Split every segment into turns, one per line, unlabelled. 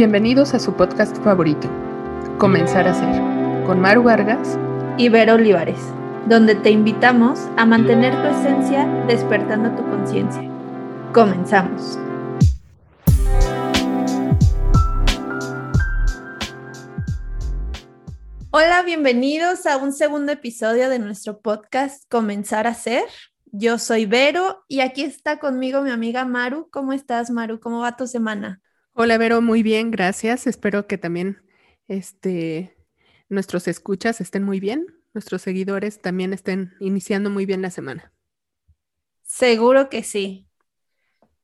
Bienvenidos a su podcast favorito, Comenzar a Ser, con Maru Vargas
y Vero Olivares, donde te invitamos a mantener tu esencia despertando tu conciencia. Comenzamos. Hola, bienvenidos a un segundo episodio de nuestro podcast Comenzar a Ser. Yo soy Vero y aquí está conmigo mi amiga Maru. ¿Cómo estás, Maru? ¿Cómo va tu semana?
Hola, Vero, muy bien, gracias. Espero que también este, nuestros escuchas estén muy bien, nuestros seguidores también estén iniciando muy bien la semana.
Seguro que sí.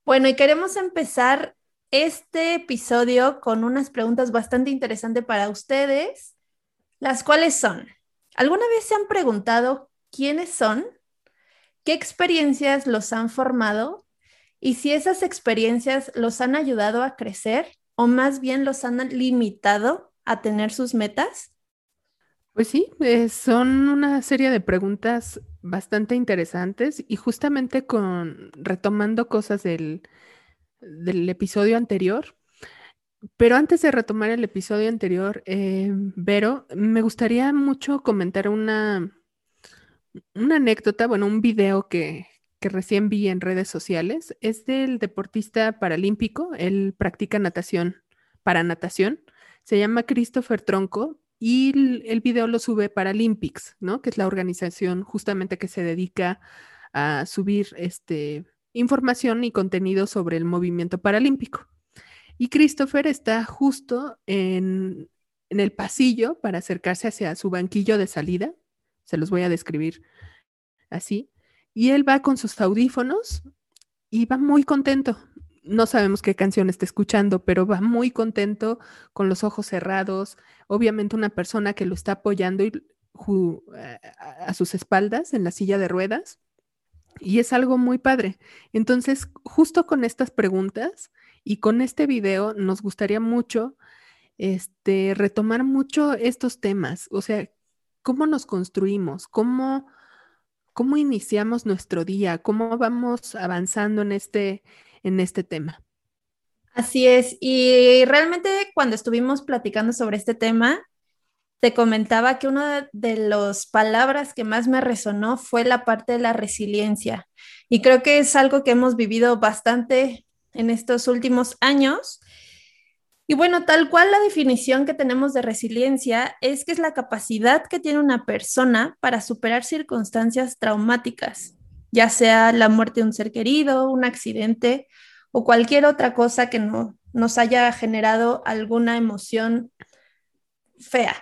Bueno, y queremos empezar este episodio con unas preguntas bastante interesantes para ustedes las cuales son, ¿alguna vez se han preguntado quiénes son? ¿Qué experiencias los han formado? Y si esas experiencias los han ayudado a crecer o más bien los han limitado a tener sus metas?
Pues sí, eh, son una serie de preguntas bastante interesantes y justamente con retomando cosas del, del episodio anterior, pero antes de retomar el episodio anterior, eh, Vero, me gustaría mucho comentar una, una anécdota, bueno, un video que, recién vi en redes sociales. Es del deportista paralímpico, él practica natación para natación. Se llama Christopher Tronco y el, video lo sube Paralympics, ¿no? Que es la organización justamente que se dedica a subir este, información y contenido sobre el movimiento paralímpico. Y Christopher está justo en, el pasillo para acercarse hacia su banquillo de salida. Se los voy a describir así. Y él va con sus audífonos y va muy contento. No sabemos qué canción está escuchando, pero va muy contento con los ojos cerrados. Obviamente una persona que lo está apoyando a sus espaldas en la silla de ruedas. Y es algo muy padre. Entonces, justo con estas preguntas, y con este video nos gustaría mucho este, retomar mucho estos temas, o sea, cómo nos construimos, cómo, cómo iniciamos nuestro día, cómo vamos avanzando en este, en este tema.
Así es, y realmente cuando estuvimos platicando sobre este tema, te comentaba que una de las palabras que más me resonó fue la parte de la resiliencia. Y creo que es algo que hemos vivido bastante en estos últimos años. Y bueno, tal cual la definición que tenemos de resiliencia es que es la capacidad que tiene una persona para superar circunstancias traumáticas, ya sea la muerte de un ser querido, un accidente o cualquier otra cosa que no, nos haya generado alguna emoción fea.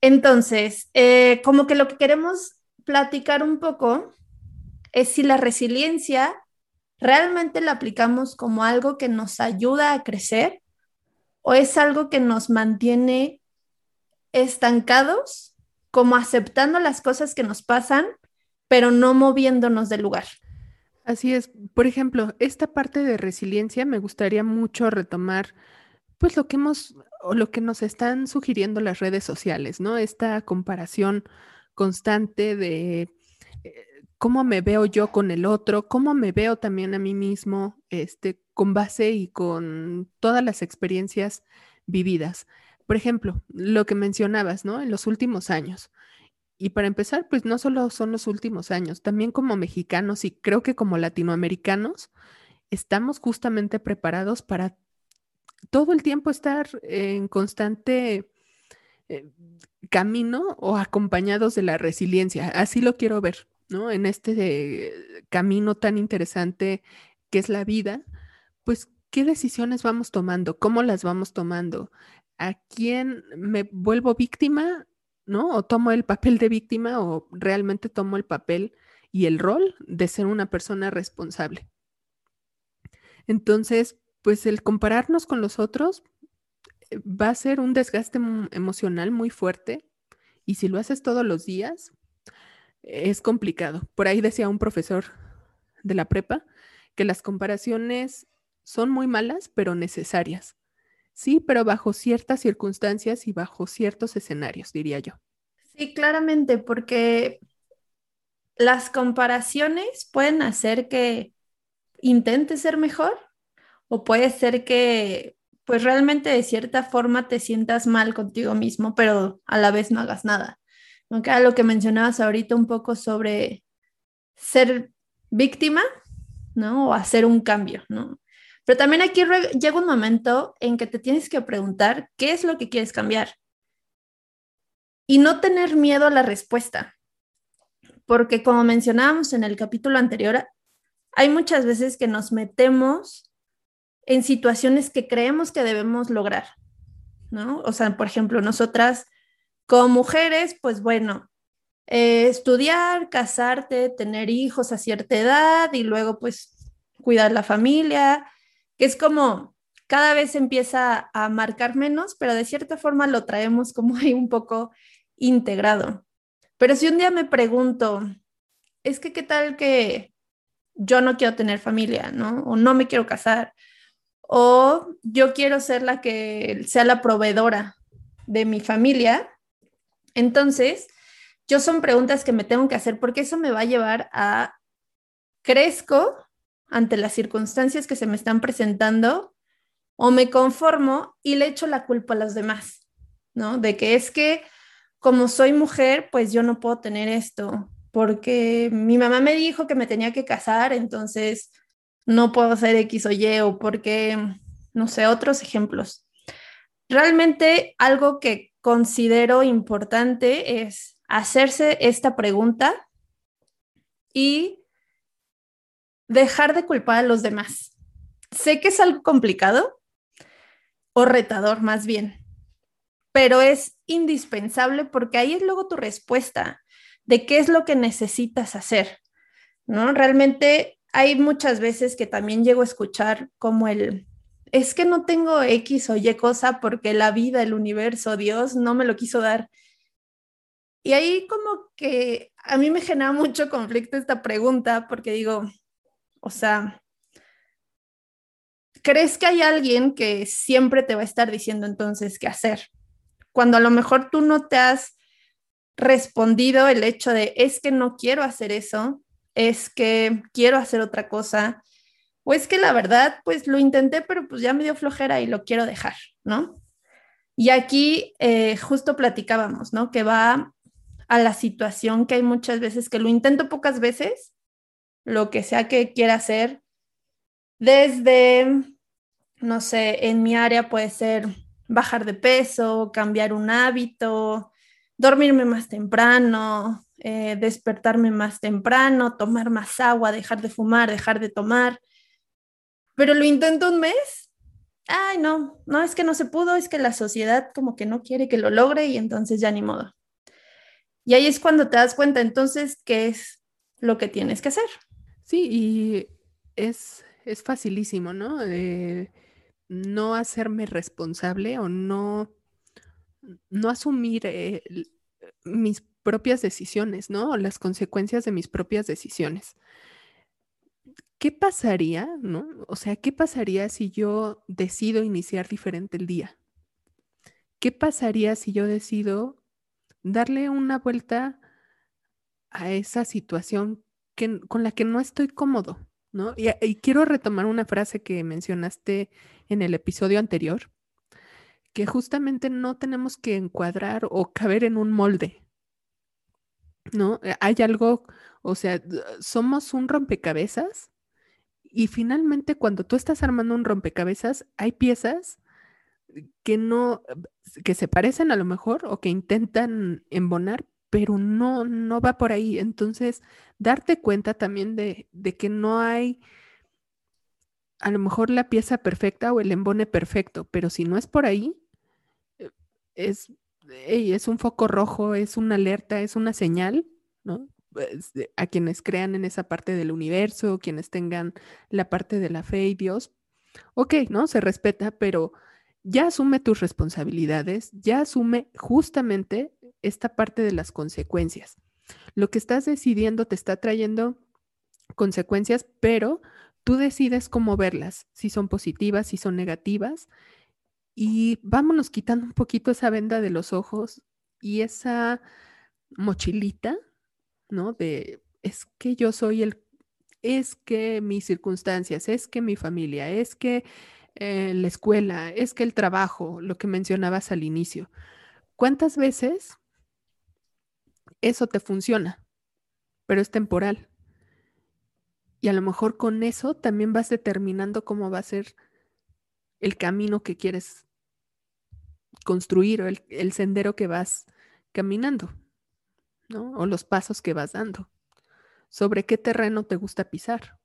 Entonces, eh, como que lo que queremos platicar un poco es si la resiliencia ¿realmente la aplicamos como algo que nos ayuda a crecer o es algo que nos mantiene estancados, como aceptando las cosas que nos pasan, pero no moviéndonos del lugar?
Así es. Por ejemplo, esta parte de resiliencia me gustaría mucho retomar, pues lo que hemos o lo que nos están sugiriendo las redes sociales, ¿no? Esta comparación constante de cómo me veo yo con el otro, cómo me veo también a mí mismo, este, con base y con todas las experiencias vividas. Por ejemplo, lo que mencionabas, ¿no? En los últimos años. Y para empezar, pues no solo son los últimos años, también como mexicanos y creo que como latinoamericanos, estamos justamente preparados para todo el tiempo estar en constante eh, camino o acompañados de la resiliencia. Así lo quiero ver. ¿No? En este camino tan interesante que es la vida, pues, ¿qué decisiones vamos tomando? ¿Cómo las vamos tomando? ¿A quién me vuelvo víctima, ¿no? ¿O tomo el papel de víctima o realmente tomo el papel y el rol de ser una persona responsable? Entonces, pues el compararnos con los otros eh, va a ser un desgaste emocional muy fuerte y si lo haces todos los días, es complicado. Por ahí decía un profesor de la prepa que las comparaciones son muy malas, pero necesarias. Sí, pero bajo ciertas circunstancias y bajo ciertos escenarios, diría yo.
Sí, claramente, porque las comparaciones pueden hacer que intentes ser mejor o puede ser que pues realmente de cierta forma te sientas mal contigo mismo, pero a la vez no hagas nada. Aunque era lo que mencionabas ahorita un poco sobre ser víctima, ¿no? O hacer un cambio, ¿no? Pero también aquí llega un momento en que te tienes que preguntar qué es lo que quieres cambiar y no tener miedo a la respuesta. Porque como mencionábamos en el capítulo anterior, hay muchas veces que nos metemos en situaciones que creemos que debemos lograr, ¿no? O sea, por ejemplo, nosotras como mujeres, pues bueno, eh, estudiar, casarte, tener hijos a cierta edad y luego pues cuidar la familia, que es como cada vez empieza a marcar menos, pero de cierta forma lo traemos como ahí un poco integrado. Pero si un día me pregunto, es que qué tal que yo no quiero tener familia, ¿no? O no me quiero casar, o yo quiero ser la que sea la proveedora de mi familia. Entonces, yo son preguntas que me tengo que hacer porque eso me va a llevar a crezco ante las circunstancias que se me están presentando o me conformo y le echo la culpa a los demás, ¿no? De que es que como soy mujer, pues yo no puedo tener esto, porque mi mamá me dijo que me tenía que casar, entonces no puedo hacer X o Y, o porque, no sé, otros ejemplos. Realmente algo que considero importante es hacerse esta pregunta y dejar de culpar a los demás. Sé que es algo complicado o retador más bien, pero es indispensable porque ahí es luego tu respuesta de qué es lo que necesitas hacer, ¿no? Realmente hay muchas veces que también llego a escuchar como el, es que no tengo X o Y cosa porque la vida, el universo, Dios no me lo quiso dar. Y ahí como que a mí me genera mucho conflicto esta pregunta porque digo, o sea, ¿crees que hay alguien que siempre te va a estar diciendo entonces qué hacer? Cuando a lo mejor tú no te has respondido el hecho de es que no quiero hacer eso, es que quiero hacer otra cosa, o es que la verdad, pues lo intenté, pero pues ya me dio flojera y lo quiero dejar, ¿no? Y aquí eh, justo platicábamos, ¿no? Que va a la situación que hay muchas veces que lo intento pocas veces, lo que sea que quiera hacer, desde, no sé, en mi área puede ser bajar de peso, cambiar un hábito, dormirme más temprano, eh, despertarme más temprano, tomar más agua, dejar de fumar, dejar de tomar. Pero lo intento un mes. Ay, no, no es que no se pudo, es que la sociedad como que no quiere que lo logre y entonces ya ni modo. Y ahí es cuando te das cuenta entonces qué es lo que tienes que hacer.
Sí, y es, es facilísimo, ¿no? no hacerme responsable o no no asumir eh, mis propias decisiones, ¿no? Las consecuencias de mis propias decisiones. ¿Qué pasaría, no? O sea, ¿qué pasaría si yo decido iniciar diferente el día? ¿Qué pasaría si yo decido darle una vuelta a esa situación que, con la que no estoy cómodo, ¿no? y quiero retomar una frase que mencionaste en el episodio anterior, que justamente no tenemos que encuadrar o caber en un molde, ¿no? Eh, hay algo, o sea, somos un rompecabezas y finalmente cuando tú estás armando un rompecabezas, hay piezas que no, que se parecen a lo mejor o que intentan embonar, pero no, no va por ahí. Entonces, darte cuenta también de, de que no hay a lo mejor la pieza perfecta o el embone perfecto, pero si no es por ahí, es, es un foco rojo, es una alerta, es una señal, ¿no? Pues, a quienes crean en esa parte del universo, quienes tengan la parte de la fe y Dios, ok, ¿no? Se respeta, pero ya asume tus responsabilidades, ya asume justamente esta parte de las consecuencias. Lo que estás decidiendo te está trayendo consecuencias, pero tú decides cómo verlas, si son positivas, si son negativas, y vámonos quitando un poquito esa venda de los ojos y esa mochilita, ¿no? De es que yo soy el, es que mis circunstancias, es que mi familia, es que eh, la escuela, es que el trabajo, lo que mencionabas al inicio. ¿Cuántas veces eso te funciona? Pero es temporal. Y a lo mejor con eso también vas determinando cómo va a ser el camino que quieres construir o el, sendero que vas caminando, ¿no? O los pasos que vas dando. Sobre qué terreno te gusta pisar.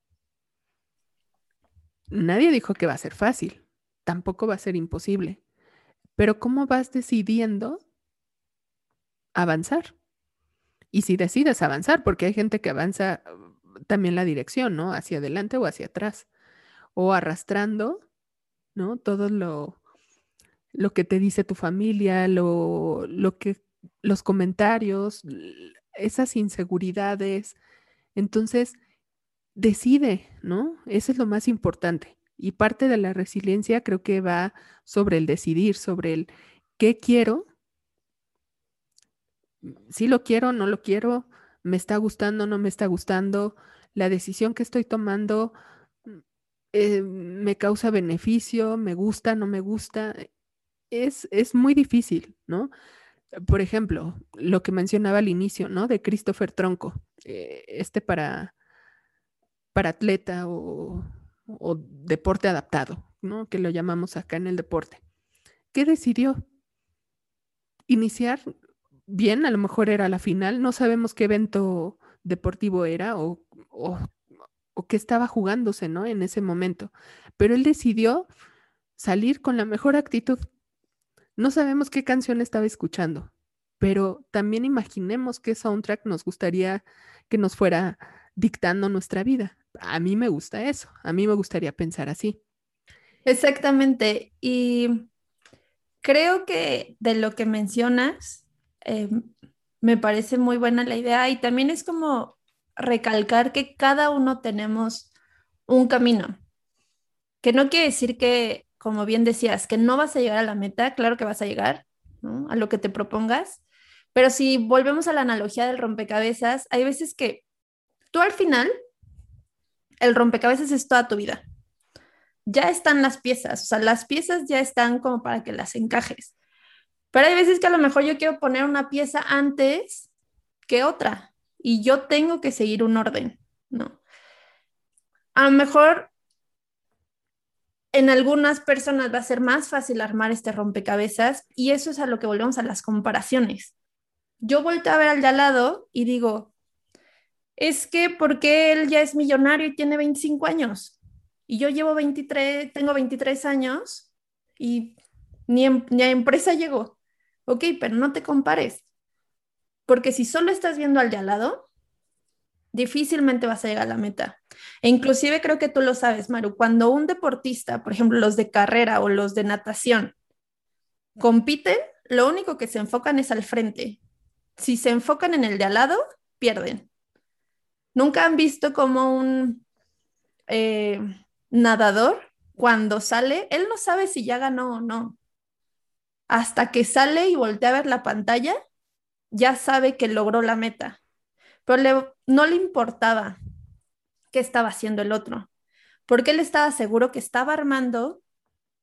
Nadie dijo que va a ser fácil, tampoco va a ser imposible, pero ¿cómo vas decidiendo avanzar? Y si decides avanzar, porque hay gente que avanza uh, también la dirección, ¿no? Hacia adelante o hacia atrás, o arrastrando, ¿no? Todo lo, lo que te dice tu familia, lo, lo que, los comentarios, esas inseguridades. Entonces, decide, ¿no? Eso es lo más importante. Y parte de la resiliencia creo que va sobre el decidir, sobre el qué quiero, si lo quiero, no lo quiero, me está gustando, no me está gustando, la decisión que estoy tomando eh, me causa beneficio, me gusta, no me gusta. Es, es muy difícil, ¿no? Por ejemplo, lo que mencionaba al inicio, ¿no? De Christopher Tronco, eh, este para para atleta o, deporte adaptado, ¿no? Que lo llamamos acá en el deporte. ¿Qué decidió? Iniciar bien, a lo mejor era la final, no sabemos qué evento deportivo era o, o, o qué estaba jugándose, ¿no? En ese momento. Pero él decidió salir con la mejor actitud. No sabemos qué canción estaba escuchando, pero también imaginemos qué soundtrack nos gustaría que nos fuera dictando nuestra vida. A mí me gusta eso, a mí me gustaría pensar así.
Exactamente, y creo que de lo que mencionas, eh, me parece muy buena la idea y también es como recalcar que cada uno tenemos un camino, que no quiere decir que, como bien decías, que no vas a llegar a la meta, claro que vas a llegar a lo que te propongas, pero si volvemos a la analogía del rompecabezas, hay veces que tú al final el rompecabezas es toda tu vida. Ya están las piezas, o sea, las piezas ya están como para que las encajes. Pero hay veces que a lo mejor yo quiero poner una pieza antes que otra y yo tengo que seguir un orden, ¿no? A lo mejor en algunas personas va a ser más fácil armar este rompecabezas y eso es a lo que volvemos a las comparaciones. Yo vuelto a ver al de al lado y digo, es que porque él ya es millonario y tiene 25 años y yo llevo 23, tengo 23 años y ni, ni a empresa llegó. Ok, pero no te compares, porque si solo estás viendo al de al lado, difícilmente vas a llegar a la meta. E inclusive creo que tú lo sabes, Maru, cuando un deportista, por ejemplo, los de carrera o los de natación, compiten, lo único que se enfocan es al frente. Si se enfocan en el de al lado, pierden. ¿Nunca han visto como un eh, nadador cuando sale, él no sabe si ya ganó o no? Hasta que sale y voltea a ver la pantalla, ya sabe que logró la meta, pero no le importaba qué estaba haciendo el otro, porque él estaba seguro que estaba armando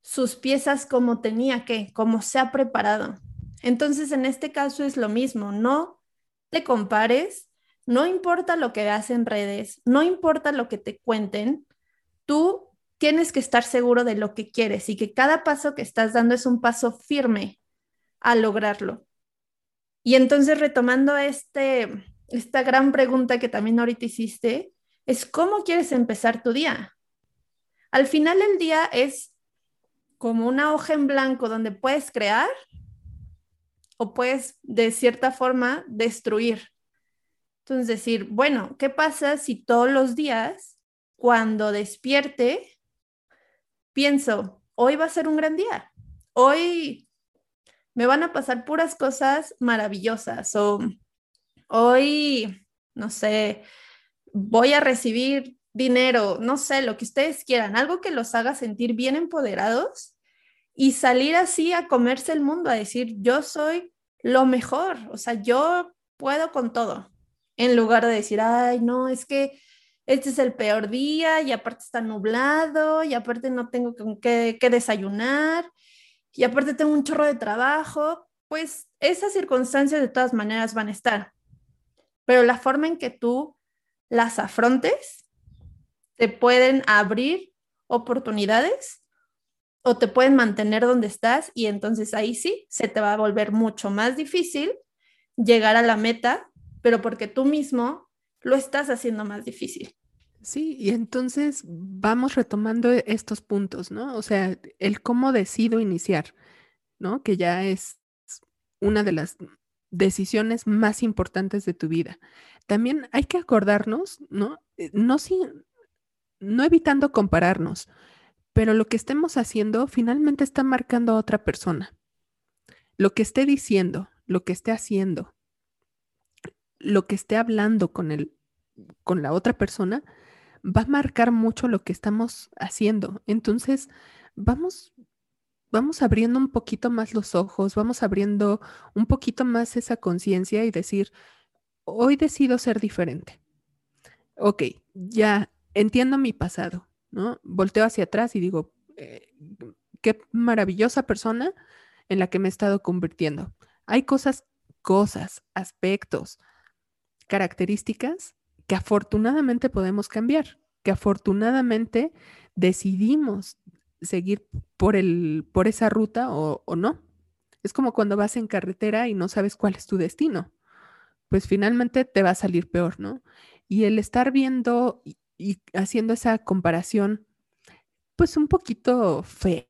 sus piezas como tenía que, como se ha preparado. Entonces, en este caso es lo mismo, no te compares no importa lo que veas en redes, no importa lo que te cuenten, tú tienes que estar seguro de lo que quieres y que cada paso que estás dando es un paso firme a lograrlo. Y entonces retomando este, esta gran pregunta que también ahorita hiciste, es cómo quieres empezar tu día. Al final del día es como una hoja en blanco donde puedes crear o puedes de cierta forma destruir. Entonces decir, bueno, ¿qué pasa si todos los días, cuando despierte, pienso, hoy va a ser un gran día, hoy me van a pasar puras cosas maravillosas o hoy, no sé, voy a recibir dinero, no sé, lo que ustedes quieran, algo que los haga sentir bien empoderados y salir así a comerse el mundo, a decir, yo soy lo mejor, o sea, yo puedo con todo en lugar de decir, ay, no, es que este es el peor día y aparte está nublado y aparte no tengo que, que desayunar y aparte tengo un chorro de trabajo, pues esas circunstancias de todas maneras van a estar. Pero la forma en que tú las afrontes te pueden abrir oportunidades o te pueden mantener donde estás y entonces ahí sí se te va a volver mucho más difícil llegar a la meta, pero porque tú mismo lo estás haciendo más difícil.
Sí, y entonces vamos retomando estos puntos, ¿no? O sea, el cómo decido iniciar, ¿no? Que ya es una de las decisiones más importantes de tu vida. También hay que acordarnos, ¿no? Eh, no, sin, no evitando compararnos, pero lo que estemos haciendo finalmente está marcando a otra persona. Lo que esté diciendo, lo que esté haciendo, lo que esté hablando con, el, con la otra persona, va a marcar mucho lo que estamos haciendo. Entonces, vamos, vamos abriendo un poquito más los ojos, vamos abriendo un poquito más esa conciencia y decir, hoy decido ser diferente. Ok, ya entiendo mi pasado, ¿no? Volteo hacia atrás y digo, eh, qué maravillosa persona en la que me he estado convirtiendo. Hay cosas, cosas, aspectos, características que afortunadamente podemos cambiar, que afortunadamente decidimos seguir por, el, por esa ruta o, o no. Es como cuando vas en carretera y no sabes cuál es tu destino. Pues finalmente te va a salir peor, ¿no? Y el estar viendo y haciendo esa comparación, pues un poquito fea,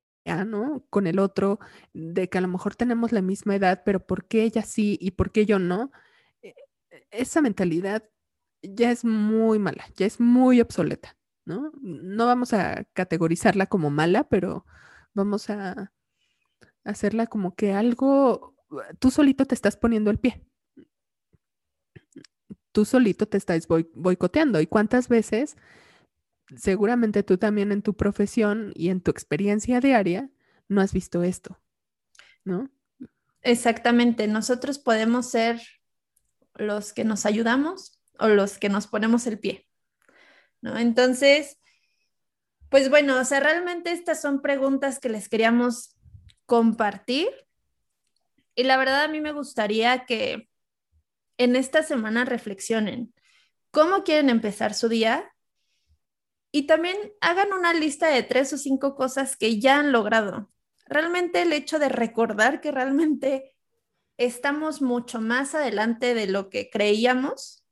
¿no? Con el otro, de que a lo mejor tenemos la misma edad, pero ¿por qué ella sí y por qué yo no? E, e, esa mentalidad ya es muy mala, ya es muy obsoleta, ¿no? No vamos a categorizarla como mala, pero vamos a hacerla como que algo, tú solito te estás poniendo el pie, tú solito te estás boicoteando. ¿Y cuántas veces, seguramente tú también en tu profesión y en tu experiencia diaria, no has visto esto? ¿No?
Exactamente, nosotros podemos ser los que nos ayudamos o los que nos ponemos el pie, ¿no? Entonces, pues bueno, o sea, realmente estas son preguntas que les queríamos compartir y la verdad a mí me gustaría que en esta semana reflexionen cómo quieren empezar su día y también hagan una lista de tres o cinco cosas que ya han logrado. Realmente el hecho de recordar que realmente estamos mucho más adelante de lo que creíamos,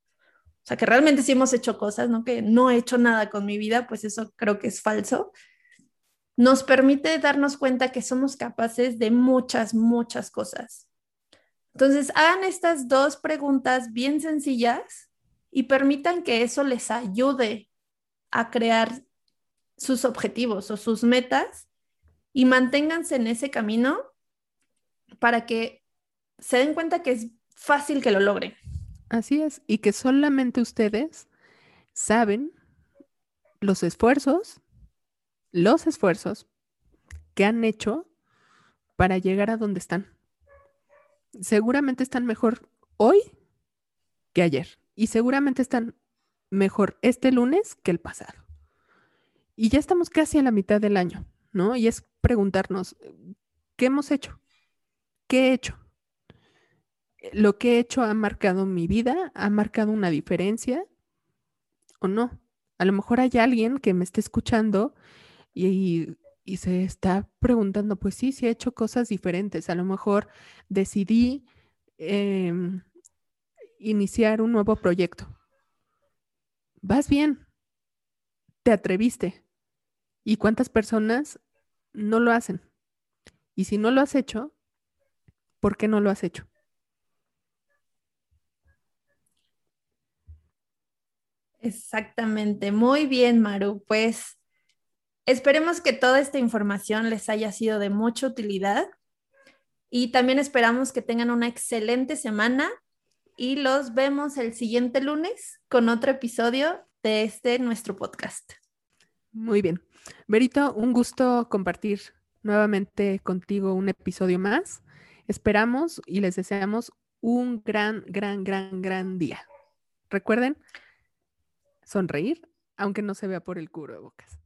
o sea, que realmente sí hemos hecho cosas, no que no he hecho nada con mi vida, pues eso creo que es falso, nos permite darnos cuenta que somos capaces de muchas, muchas cosas. Entonces, hagan estas dos preguntas bien sencillas y permitan que eso les ayude a crear sus objetivos o sus metas y manténganse en ese camino para que se den cuenta que es fácil que lo logren.
Así es, y que solamente ustedes saben los esfuerzos, los esfuerzos que han hecho para llegar a donde están seguramente están mejor hoy que ayer. Y seguramente están mejor este lunes que el pasado. Y ya estamos casi a la mitad del año, ¿no? Y es preguntarnos, ¿qué hemos hecho? ¿Qué he hecho? ¿Lo que he hecho ha marcado mi vida? ¿Ha marcado una diferencia? ¿O no? A lo mejor hay alguien que me esté escuchando y, y se está preguntando, pues sí, sí he hecho cosas diferentes. A lo mejor decidí em, iniciar un nuevo proyecto. Vas bien, te atreviste. ¿Y cuántas personas no lo hacen? Y si no lo has hecho, ¿por qué no lo has hecho?
Exactamente, muy bien, Maru. Pues Esperemos que toda esta información les haya sido de mucha utilidad y también esperamos que tengan una excelente semana y los vemos el siguiente lunes con otro episodio de este nuestro podcast.
Muy bien. Berito, un gusto compartir nuevamente contigo un episodio más. Esperamos y les deseamos un gran, gran, gran, gran día. Recuerden sonreír aunque no se vea por el cubrebocas.